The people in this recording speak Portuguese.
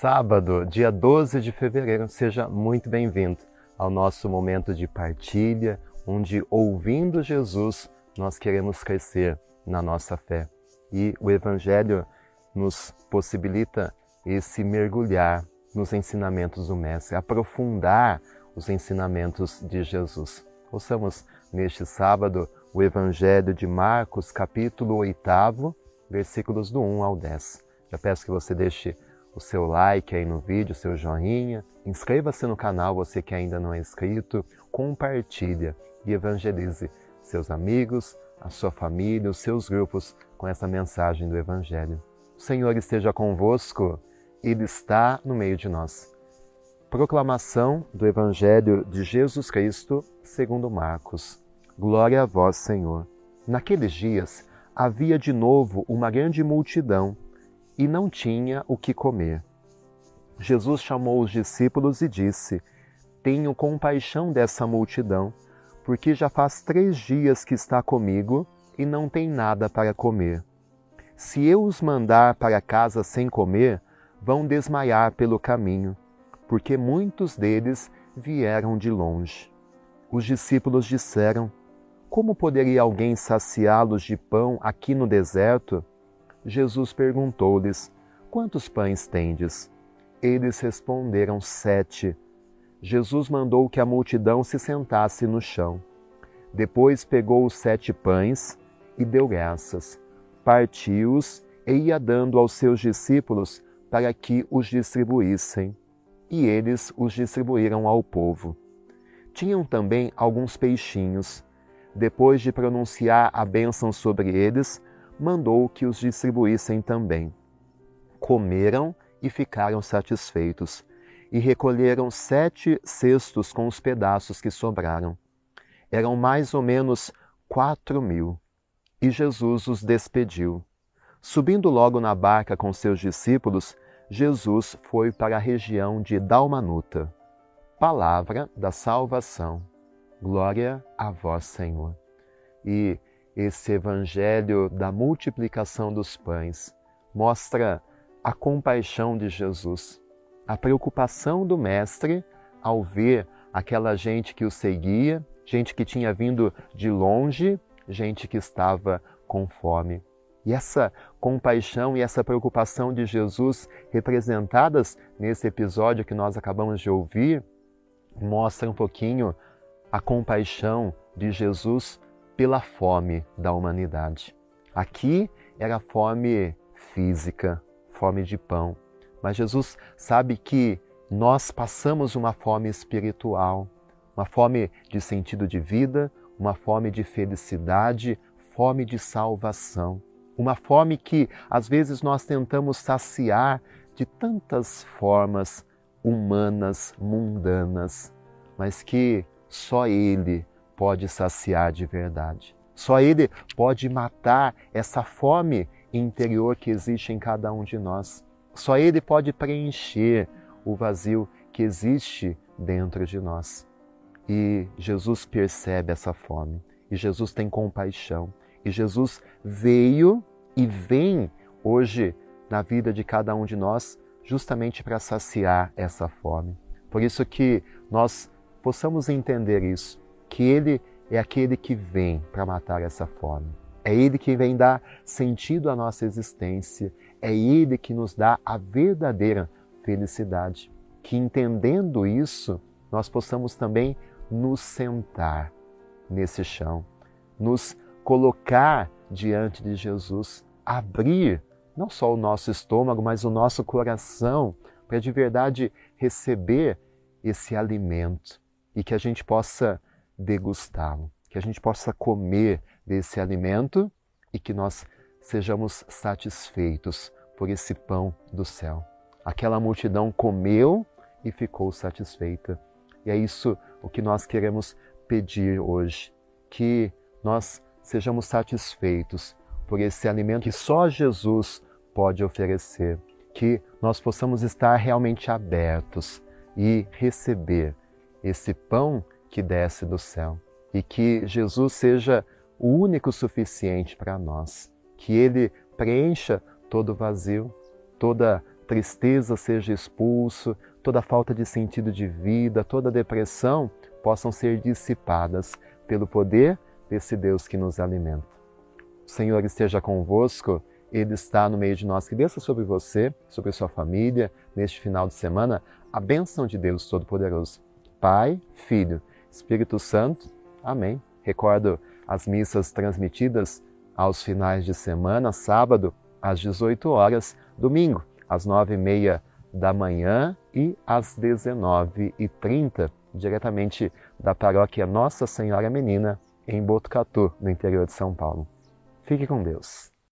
Sábado, dia 12 de fevereiro, seja muito bem-vindo ao nosso momento de partilha, onde, ouvindo Jesus, nós queremos crescer na nossa fé. E o Evangelho nos possibilita esse mergulhar nos ensinamentos do Mestre, aprofundar os ensinamentos de Jesus. Ouçamos neste sábado o Evangelho de Marcos, capítulo 8, versículos do 1 ao 10. Já peço que você deixe o seu like aí no vídeo, o seu joinha. Inscreva-se no canal, você que ainda não é inscrito. Compartilha e evangelize seus amigos, a sua família, os seus grupos com essa mensagem do Evangelho. O Senhor esteja convosco, Ele está no meio de nós. Proclamação do Evangelho de Jesus Cristo segundo Marcos. Glória a vós, Senhor. Naqueles dias havia de novo uma grande multidão e não tinha o que comer. Jesus chamou os discípulos e disse: Tenho compaixão dessa multidão, porque já faz três dias que está comigo e não tem nada para comer. Se eu os mandar para casa sem comer, vão desmaiar pelo caminho, porque muitos deles vieram de longe. Os discípulos disseram: Como poderia alguém saciá-los de pão aqui no deserto? Jesus perguntou-lhes: Quantos pães tendes? Eles responderam: Sete. Jesus mandou que a multidão se sentasse no chão. Depois pegou os sete pães e deu graças. Partiu-os e ia dando aos seus discípulos para que os distribuíssem. E eles os distribuíram ao povo. Tinham também alguns peixinhos. Depois de pronunciar a bênção sobre eles, mandou que os distribuíssem também. Comeram e ficaram satisfeitos, e recolheram sete cestos com os pedaços que sobraram. Eram mais ou menos quatro mil. E Jesus os despediu. Subindo logo na barca com seus discípulos, Jesus foi para a região de Dalmanuta. Palavra da salvação. Glória a vós, Senhor. E esse evangelho da multiplicação dos pães mostra a compaixão de Jesus, a preocupação do Mestre ao ver aquela gente que o seguia, gente que tinha vindo de longe, gente que estava com fome. E essa compaixão e essa preocupação de Jesus, representadas nesse episódio que nós acabamos de ouvir, mostra um pouquinho a compaixão de Jesus pela fome da humanidade. Aqui era fome física, fome de pão, mas Jesus sabe que nós passamos uma fome espiritual, uma fome de sentido de vida, uma fome de felicidade, fome de salvação, uma fome que às vezes nós tentamos saciar de tantas formas humanas, mundanas, mas que só Ele pode saciar de verdade. Só Ele pode matar essa fome interior que existe em cada um de nós. Só Ele pode preencher o vazio que existe dentro de nós. E Jesus percebe essa fome, e Jesus tem compaixão, e Jesus veio e vem hoje na vida de cada um de nós justamente para saciar essa fome. Por isso que nós possamos entender isso, que Ele é aquele que vem para matar essa fome. É Ele que vem dar sentido à nossa existência. É Ele que nos dá a verdadeira felicidade. Que entendendo isso, nós possamos também nos sentar nesse chão, nos colocar diante de Jesus, abrir não só o nosso estômago, mas o nosso coração, para de verdade receber esse alimento e que a gente possa degustá-lo, que a gente possa comer desse alimento e que nós sejamos satisfeitos por esse pão do céu. Aquela multidão comeu e ficou satisfeita. E é isso o que nós queremos pedir hoje, que nós sejamos satisfeitos por esse alimento que só Jesus pode oferecer, que nós possamos estar realmente abertos e receber esse pão que desce do céu e que Jesus seja o único suficiente para nós, que Ele preencha todo vazio, toda tristeza seja expulso, toda falta de sentido de vida, toda depressão possam ser dissipadas pelo poder desse Deus que nos alimenta. O Senhor esteja convosco, Ele está no meio de nós. Que desça sobre você, sobre sua família, neste final de semana, a bênção de Deus Todo-Poderoso. Pai, Filho, Espírito Santo. Amém. Recordo as missas transmitidas aos finais de semana, sábado às 18 horas, domingo às 9h30 da manhã e às 19h30, diretamente da paróquia Nossa Senhora Menina, em Botucatu, no interior de São Paulo. Fique com Deus.